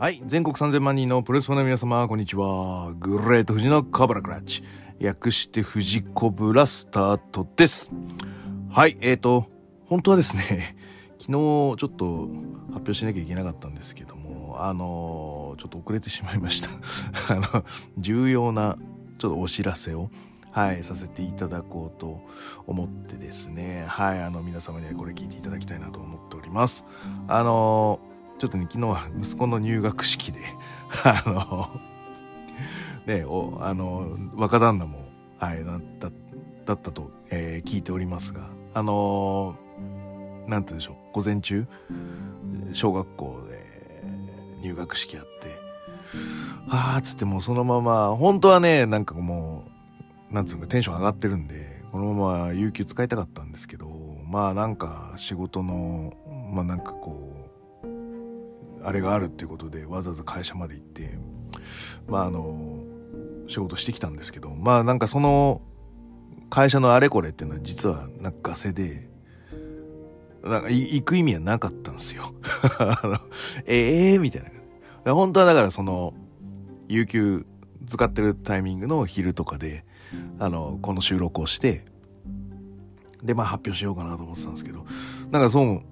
はい。全国3000万人のプレスファンの皆様、こんにちは。グレート富士のカバラクラッチ。略して富士コブラスタートです。はい。えーと、本当はですね、昨日ちょっと発表しなきゃいけなかったんですけども、あのちょっと遅れてしまいました。あの、重要な、ちょっとお知らせを、はい、させていただこうと思ってですね、はい、あの、皆様にはこれ聞いていただきたいなと思っております。あのちょっとね、昨日は息子の入学式で、あの、ね、お、あの、若旦那も、はい、だった、だったと、えー聞いておりますが、あのなんて言うんでしょう、午前中、小学校で入学式やって、あーっつってもうそのまま、本当はね、なんかもう、なんつうのかテンション上がってるんで、このまま有給使いたかったんですけど、まあなんか仕事の、まあなんかこう、あれがあるっていうことでわざわざ会社まで行って、まああの、仕事してきたんですけど、まあなんかその会社のあれこれっていうのは実はなんかガセで、なんか行く意味はなかったんですよ。ええー、みたいな。本当はだからその、有給使ってるタイミングの昼とかで、あの、この収録をして、で、まあ発表しようかなと思ってたんですけど、なんかそう、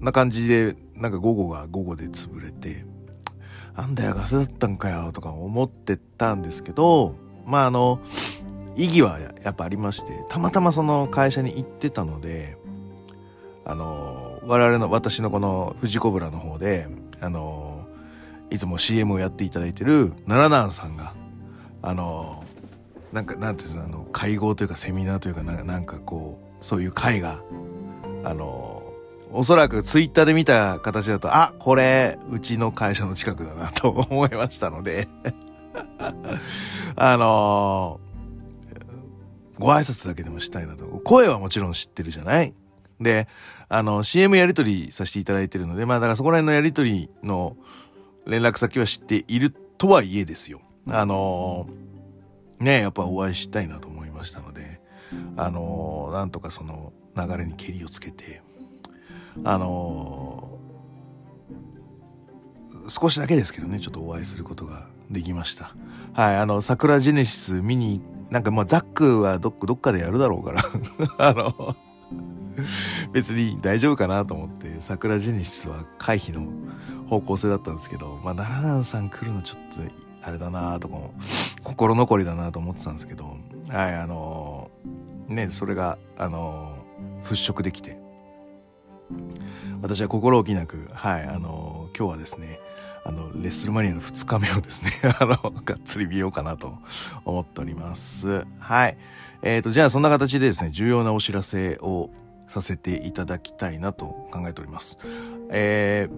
な感じで、なんか午後が午後で潰れて、なんだよ、ガスだったんかよ、とか思ってたんですけど、まああの、意義はやっぱありまして、たまたまその会社に行ってたので、あの、我々の、私のこの富士コブラの方で、あの、いつも CM をやっていただいてる奈良南さんが、あの、なんか、なんていうの、あの、会合というかセミナーというか、なんかなんかこう、そういう会が、あの、おそらくツイッターで見た形だと、あ、これ、うちの会社の近くだなと思いましたので、あのご挨拶だけでもしたいなと。声はもちろん知ってるじゃない？で、あの、CM やり取りさせていただいてるので、まあだからそこら辺のやり取りの連絡先は知っているとはいえですよ。あのねやっぱお会いしたいなと思いましたので、あのなんとかその流れにけりをつけて、あの少しだけですけどね、ちょっとお会いすることができました。はい、あの、桜ジェネシス見に、なんかまあザックはどっどっかでやるだろうから、あの、別に大丈夫かなと思って、桜ジェネシスは回避の方向性だったんですけど、まあ奈良さん来るのちょっと、あれだなとかも、心残りだなと思ってたんですけど、はい、あの、ね、それが、あの、払拭できて、私は心置きなく、はい、あの、今日はですね、あの、レッスルマニアの2日目をですね、あの、がっつり見ようかなと思っております。はい。えっ、と、じゃあそんな形でですね、重要なお知らせをさせていただきたいなと考えております。えー、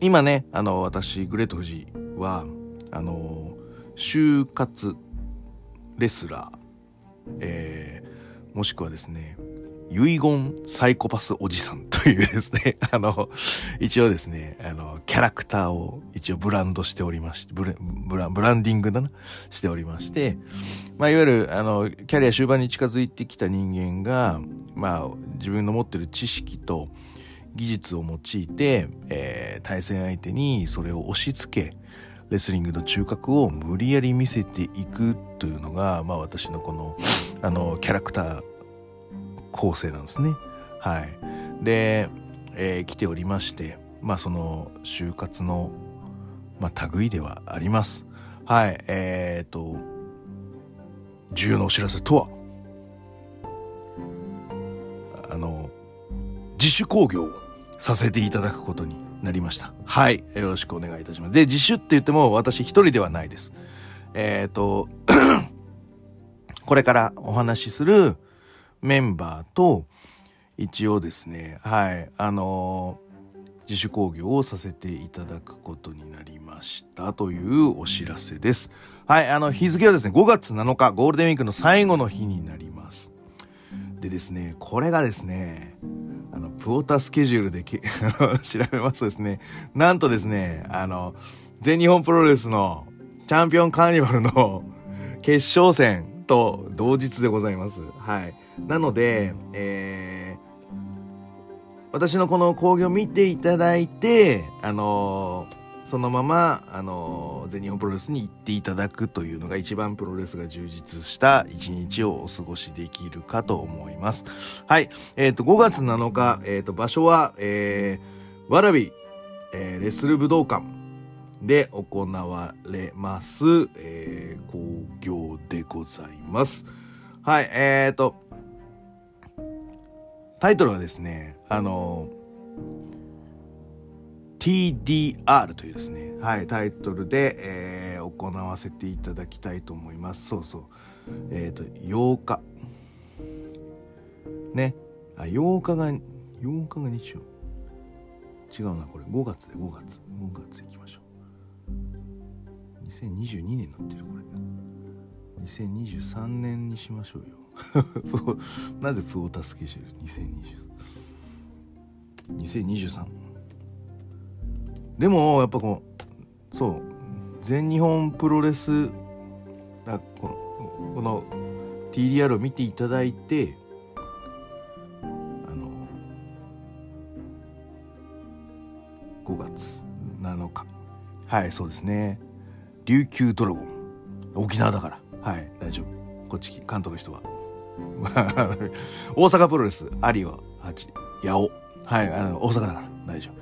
今ね、あの、私、グレート富士は、あの、就活レスラー、えー、もしくはですね、遺言サイコパスおじさんというですね、あの、一応ですね、あの、キャラクターを一応ブランドしておりまして、ブレブラブランディングだな、しておりまして、まあ、いわゆる、あの、キャリア終盤に近づいてきた人間が、まあ、自分の持ってる知識と技術を用いて、えー対戦相手にそれを押し付け、レスリングの中核を無理やり見せていくというのが、まあ私のこの、あの、キャラクター構成なんですね。はい。で、えー来ておりまして、まあその就活の、まあ類ではあります。はい。えっ、と、重要なお知らせとは、あの、自主興行させていただくことになりました。はい。よろしくお願いいたします。で、自主って言っても私一人ではないです。えっ、と、これからお話しするメンバーと、一応ですね、はい、あの自主興行をさせていただくことになりましたというお知らせです。はい、あの、日付はですね、5月7日、ゴールデンウィークの最後の日になります。でですね、これがですね、あの、プオタスケジュールで 調べますとですね、なんとですね、あの、全日本プロレスのチャンピオンカーニバルの決勝戦と同日でございます。はい。なので、えー、私のこの講義を見ていただいて、あのそのまま、あの、全日本プロレスに行っていただくというのが一番プロレスが充実した一日をお過ごしできるかと思います。はい。えっ、ー、と、5月7日、えっ、と、場所は、えー、わらび、えー、レスル武道館で行われます、えー、工業でございます。はい、えっ、ー、と、タイトルはですね、あの、TDR というですね、はい、タイトルで、えー、行わせていただきたいと思います。そうそう。えっ、ー、と、8日。ね。あ、8日が、8日が日曜。違うな、これ。5月で5月。5月行きましょう。2022年になってる、これ。2023年にしましょうよ。なぜプオタスケジュール2020 2023でもやっぱこうそう全日本プロレスこのこの TDR を見ていただいてはいそうですね。琉球ドラゴン。沖縄だから。はい大丈夫。こっち関東の人は。大阪プロレス有オ八八尾。はいあの大阪だから。大丈夫。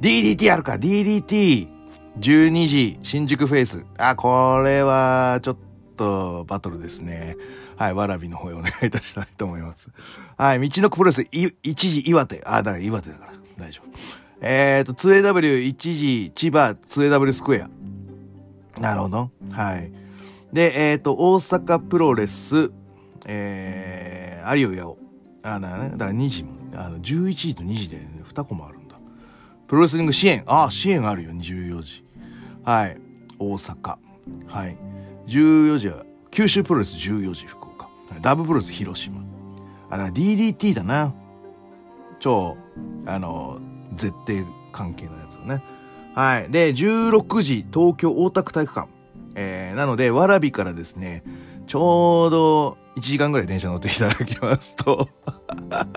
DDT あるか。DDT12 時新宿フェイス。あこれはちょっとバトルですね。はいわらびの方へお願いいたしたいと思います。はい道のくプロレス1時岩手。あだから岩手だから。大丈夫。えっ、ー、と 2AW1 時千葉 2AW スクエアなるほどはいでえっ、ー、と大阪プロレスえー、有オ八尾あだからねだから2時もあの11時と2時で、ね、2コマあるんだプロレスリング支援。あ、支援あるよ、14時。はい。大阪。はい。14時は、九州プロレス14時、福岡。ダブプロレス広島。あ、だから DDT だな。超、あの、絶対関係のやつをね。はい。で、16時、東京大田区体育館。えー、なので、わらびからですね、ちょうど1時間ぐらい電車乗っていただきますと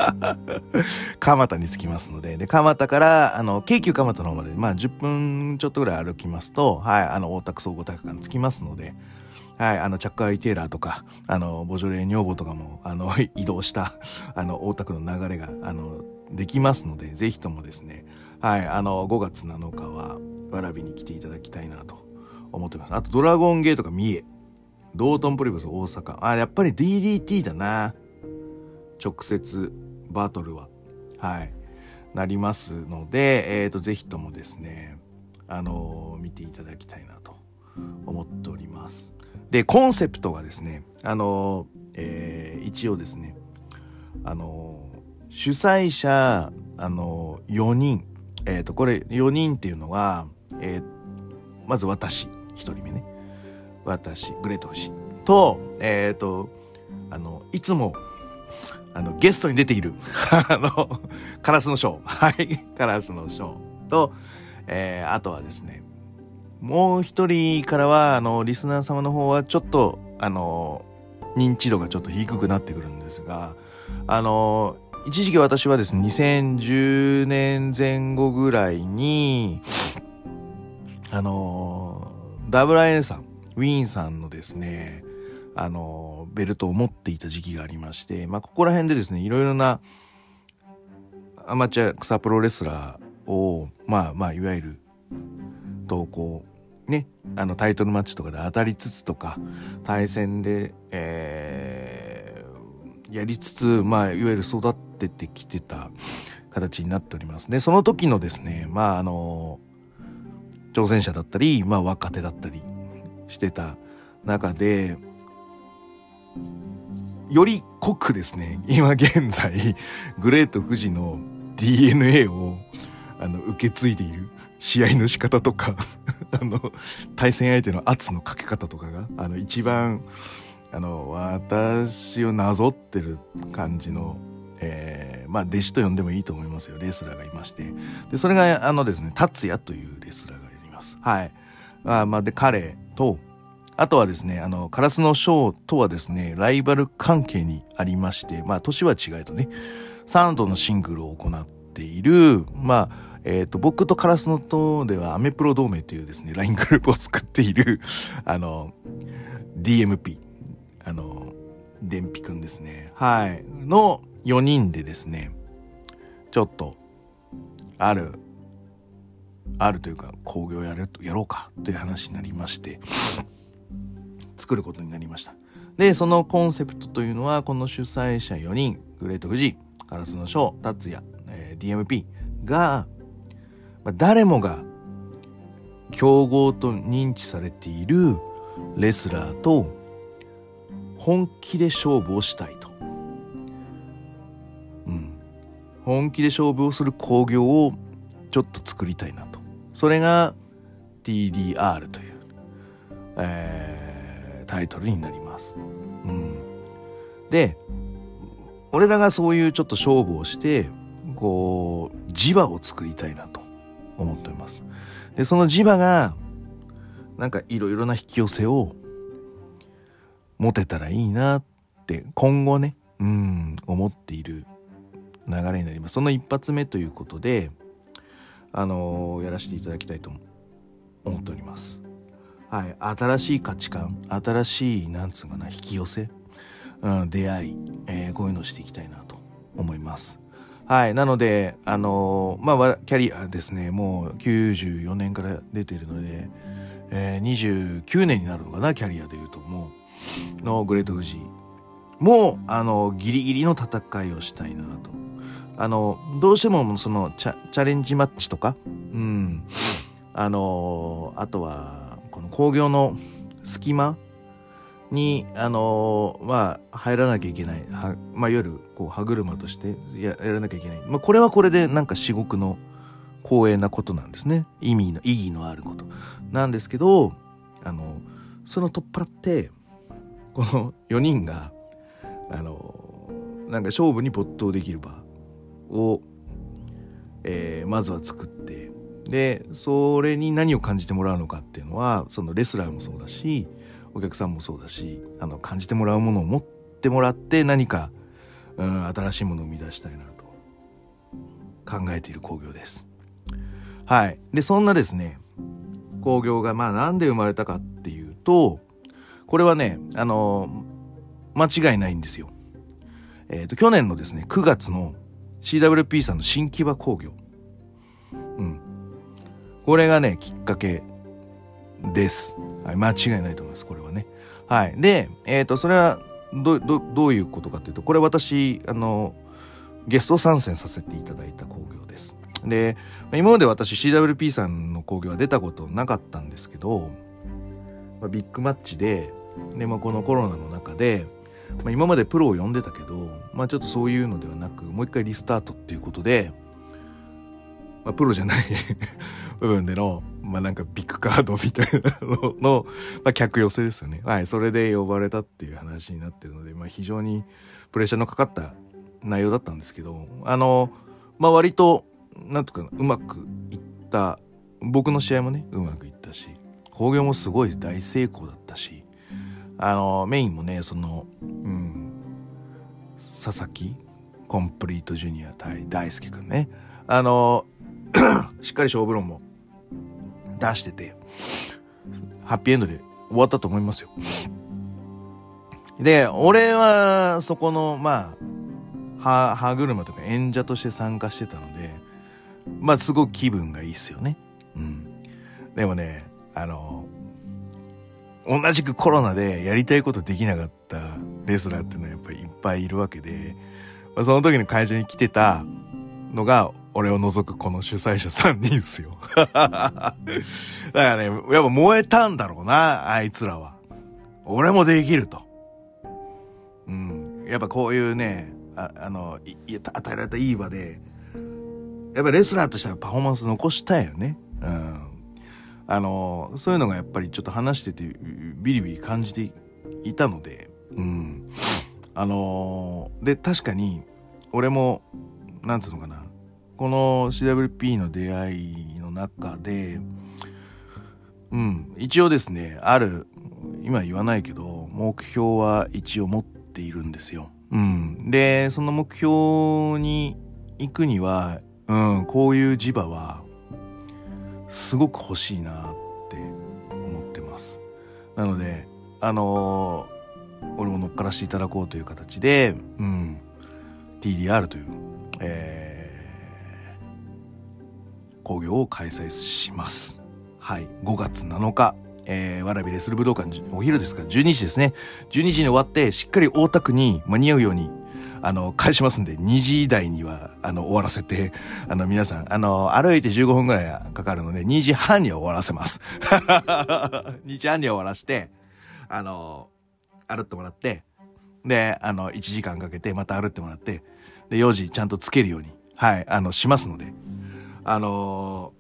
蒲田に着きますので、で、蒲田から、あの、京急蒲田の方まで、まあ、10分ちょっとぐらい歩きますと、はい、あの、大田区総合体育館着きますので、はい、あの、チャックアイテーラーとか、あの、ボジョレー女房とかも、あの、移動した、あの、大田区の流れが、あの、できますので、ぜひともですね、はい、あの、5月7日は、わらびに来ていただきたいなと思ってます。あと、ドラゴンゲートが三重。道頓堀ブス大阪。あ、やっぱり DDT だな。直接バトルは。はい。なりますので、えっ、ー、と、ぜひともですね、あのー、見ていただきたいなと思っております。で、コンセプトがですね、あの、えー、一応ですね、あの主催者、あの4人、えっ、と、これ4人っていうのは、えまず私、1人目ね。私、グレートフシと、えっ、ー、と、あの、いつも、あの、ゲストに出ている、あの、カラスのショー。はい、カラスのショーと、えー、あとはですね、もう一人からは、あの、リスナー様の方はちょっと、あの、認知度がちょっと低くなってくるんですが、あの、一時期私はですね、2010年前後ぐらいに、あの、WIN さん、ウィーンさんのですね、あの、ベルトを持っていた時期がありまして、まあ、ここら辺でですね、いろいろなアマチュア草プロレスラーを、まあまあ、いわゆる、と、こう、ね、あの、タイトルマッチとかで当たりつつとか、対戦で、えー、やりつつ、まあ、いわゆる育っててきてた形になっております。で、その時のですね、まあ、あの、挑戦者だったり、まあ、若手だったり、してた中で、より濃くですね、今現在、グレート富士の DNA を、あの、受け継いでいる試合の仕方とか あの、対戦相手の圧のかけ方とかが、あの、一番、あの、私をなぞってる感じの、えー、まあ、弟子と呼んでもいいと思いますよ。レスラーがいまして。で、それが、あのですね、達也というレスラーがいます。はい。あまあ、で、彼と、あとはですね、あの、カラスのショーとはですね、ライバル関係にありまして、まあ、年は違えとね、サウンドのシングルを行っている、まあ、えっ、ー、と、僕とカラスノとではアメプロ同盟というですね、LINE グループを作っている、あの、DMP、あの、電気くんですね。はい。の4人でですね、ちょっと、ある、あるというか、工業やる、やろうかという話になりまして、作ることになりました。で、そのコンセプトというのは、この主催者4人、グレート富士、カラスの章、達也、えー、DMP が、まあ、誰もが競合と認知されているレスラーと本気で勝負をしたいと。うん。本気で勝負をする工業をちょっと作りたいなと。それが TDR という、えー、タイトルになります。うん。で、俺らがそういうちょっと勝負をして、こう、磁場を作りたいなと思っております。で、その磁場が、なんかいろいろな引き寄せを持てたらいいなって今後ね、うん、思っている流れになります。その一発目ということで、あのー、やらせていただきたいと思っております。はい。新しい価値観、新しい、なんつうかな、引き寄せ、うん、出会い、えー、こういうのをしていきたいなと思います。はい。なので、あのー、まあ、キャリアですね、もう94年から出ているので、えー、29年になるのかな、キャリアで言うと、もう、のグレート富士も、あの、ギリギリの戦いをしたいなと。あの、どうしても、そのチャ、チャレンジマッチとか、うん、あの、あとは、この工業の隙間に、あのー、まあ、入らなきゃいけない。はまあ、いわゆる、こう、歯車としてややらなきゃいけない。まあ、これはこれで、なんか至極の光栄なことなんですね。意味の、意義のあること。なんですけど、あの、その取っ払って、この4人が、あの、なんか勝負に没頭できる場を、えー、まずは作って、で、それに何を感じてもらうのかっていうのは、そのレスラーもそうだし、お客さんもそうだしあの感じてもらうものを持ってもらって何か、うん、新しいものを生み出したいなと考えている工業です。はい。で、そんなですね、工業がまあなんで生まれたかっていうと、これはね、あの、間違いないんですよ。えっ、ー、と、去年のですね、9月の CWP さんの新木場工業。うん。これがね、きっかけです。はい、間違いないと思います、これはね。はい。で、えっ、ー、と、それは、ど、ど、どういうことかっていうと、これ私、あの、ゲスト参戦させていただいた工業です。で、今まで私 CWP さんの工業は出たことなかったんですけど、まあ、ビッグマッチで、で、まあ、このコロナの中で、まあ、今までプロを呼んでたけど、まあ、ちょっとそういうのではなく、もう一回リスタートっていうことで、まあ、プロじゃない 部分での、まあ、なんかビッグカードみたいなのの、まあ、客寄せですよね。はい。それで呼ばれたっていう話になってるので、まあ、非常にプレッシャーのかかった内容だったんですけど、あの、まあ、割と、なんとかうまくいった、僕の試合もね、うまくいったし、工業もすごい大成功だったし、あの、メインもね、その、うん、佐々木コンプリートジュニア対大輔くんね。あの、しっかり勝負論も出してて、ハッピーエンドで終わったと思いますよ。で、俺はそこの、まあ、歯車とか演者として参加してたので、まあすごく気分がいいっすよね。うん。でもね、あの、同じくコロナでやりたいことできなかったレスラーっていうのはやっぱりいっぱいいるわけで、まあ、その時の会場に来てたのが俺を除くこの主催者3人っすよ。だからね、やっぱ燃えたんだろうな、あいつらは。俺もできると。うん。やっぱこういうね、ああの、い、与えられたいい場で、やっぱレスラーとしてはパフォーマンス残したいよね。うん。あの、そういうのがやっぱりちょっと話しててビリビリ感じていたので、うん。あので、確かに、俺も、なんつうのかな、この CWP の出会いの中で、うん、一応ですね、ある、今言わないけど、目標は一応持っているんですよ。うん。で、その目標に行くには、うん、こういう磁場は、すごく欲しいなって思ってます。なので、あのー、俺も乗っからしていただこうという形で、うん、TDR という、えー、工業を開催します。はい、5月7日、えー、わらびレスル武道館、お昼ですか、12時ですね。12時に終わって、しっかり大田区に間に合うように、あの、返しますんで、2時台には、あの、終わらせて、あの、皆さん、あの、歩いて15分くらいかかるので、2時半には終わらせます。2時半には終わらして、あの、歩ってもらって、で、あの、1時間かけて、また歩ってもらって、で、4時ちゃんとつけるように、はい、あの、しますので、あの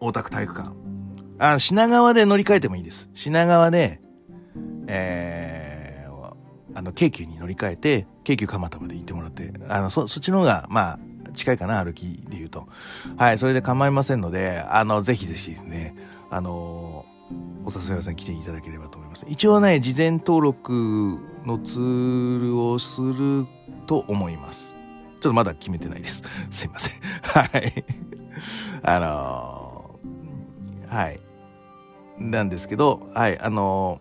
大田区体育館、あ、品川で乗り換えてもいいです。品川で、えー、あの、京急に乗り換えて、京急蒲田まで行ってもらって、あの、そ、そっちの方が、まあ、近いかな、歩きで言うと。はい、それで構いませんので、あの、ぜひぜひですね、あのお誘い屋さん来ていただければと思います。一応ね、事前登録のツールをすると思います。ちょっとまだ決めてないです。すいません。はい。あのー、はい。なんですけど、はい、あの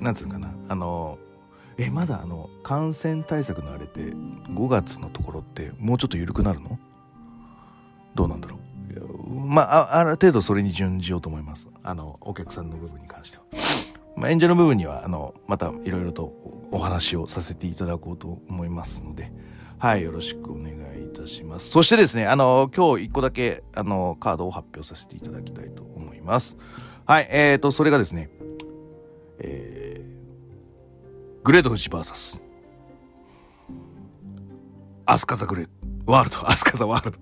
ー、なんつうかな、あのー、え、まだあの、感染対策のあれって5月のところってもうちょっと緩くなるの？どうなんだろうまあ、ある程度それに準じようと思います。あの、お客さんの部分に関しては。まあ、演者の部分には、あの、またいろいろとお話をさせていただこうと思いますので、はい、よろしくお願いいたします。そしてですね、あの、今日一個だけ、あの、カードを発表させていただきたいと思います。はい、えーと、それがですね、えー、グレートフジバーサス、アスカザグレワールド、アスカザワールド。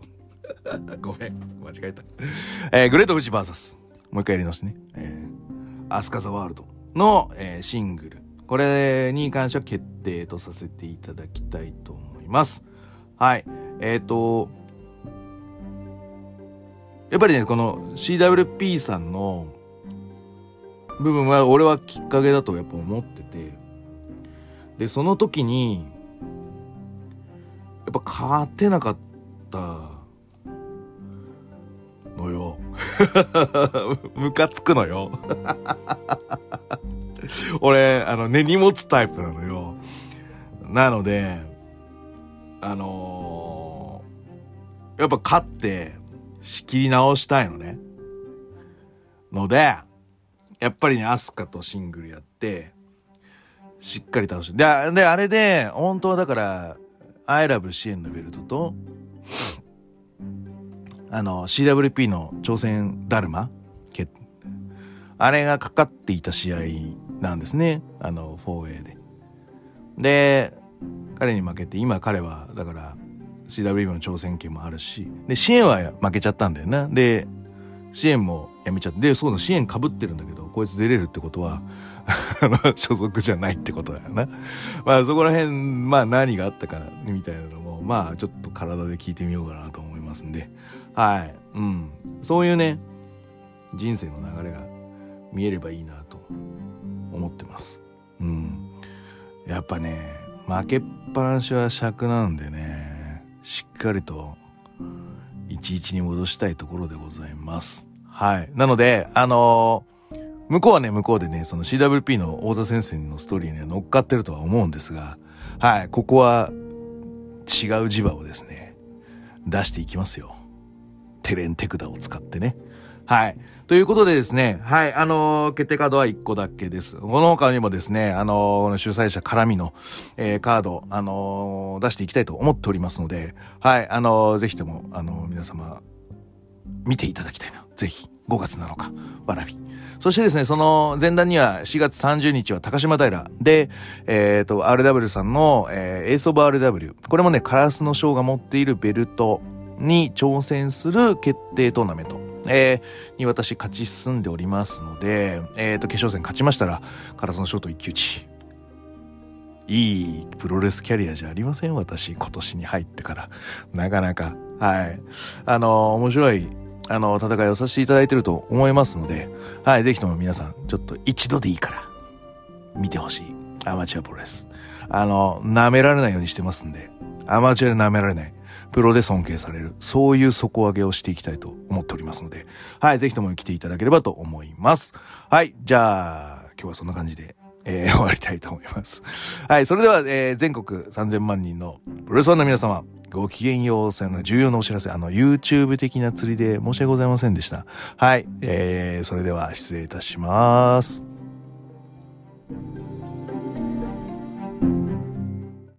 ごめん、間違えた。えー、グレートフジバーサス、もう一回やり直してね。えー、アスカザワールドの、えー、シングル。これに関しては決定とさせていただきたいと思います。ます。はい。えっ、ー、と、やっぱりね、この CWP さんの部分は俺はきっかけだとやっぱ思ってて。でその時にやっぱ勝てなかったのよ。ムカつくのよ。俺あの根に持つタイプなのよ。なのであのー、やっぱ勝って仕切り直したいのねのでやっぱりね、アスカとシングルやって、しっかり倒して。で、であれで、本当はだから、アイラブ支援のベルトと、あの、CWP の挑戦ダルマあれがかかっていた試合なんですね。あの、4A で。で、彼に負けて、今彼は、だから、CWP の挑戦権もあるし、で、支援は負けちゃったんだよな。で、支援もやめちゃって、で、そうだ、支援被ってるんだけど、こいつ出れるってことは、所属じゃないってことだよな。まあそこら辺、まあ何があったか、みたいなのも、まあちょっと体で聞いてみようかなと思いますんで、はい。うん。そういうね、人生の流れが見えればいいなと思ってます。うん。やっぱね、負けっぱなしは尺なんでね、しっかりと11に戻したいところでございます。はい。なので、あのー、向こうはね、向こうでね、その CWP の大座先生のストーリーには、乗っかってるとは思うんですが、はい、ここは違う磁場をですね、出していきますよ。テレンテクダを使ってね。はい。ということでですね、はい、あのー、決定カードは1個だけです。この他にもですね、あのー、主催者絡みの、えー、カード、あの出していきたいと思っておりますので、はい、あのぜひとも、あの皆様、見ていただきたいな。ぜひ、5月7日、わらび。そしてですね、その前段には4月30日は高島平で、えっ、と、RW さんの、えー、エースオブ RW。これもね、カラスのショーが持っているベルトに挑戦する決定トーナメント。えー、に私勝ち進んでおりますので、えっ、ー、と、決勝戦勝ちましたら、カラスのショート一騎打ち。いいプロレスキャリアじゃありません私、今年に入ってから。なかなか。はい。あの、面白い、あの、戦いをさせていただいてると思いますので、はい、ぜひとも皆さん、ちょっと一度でいいから、見てほしい。アマチュアプロレス。あの、舐められないようにしてますんで、アマチュアで舐められない。プロで尊敬される、そういう底上げをしていきたいと思っておりますので、はい、ぜひとも来ていただければと思います。はい、じゃあ、今日はそんな感じで、えー、終わりたいと思います。はい、それでは、えー、全国3000万人のプロレスファンの皆様、ごきげんようさよな、重要なお知らせ、あの、YouTube 的な釣りで申し訳ございませんでした。はい、えー、それでは失礼いたします。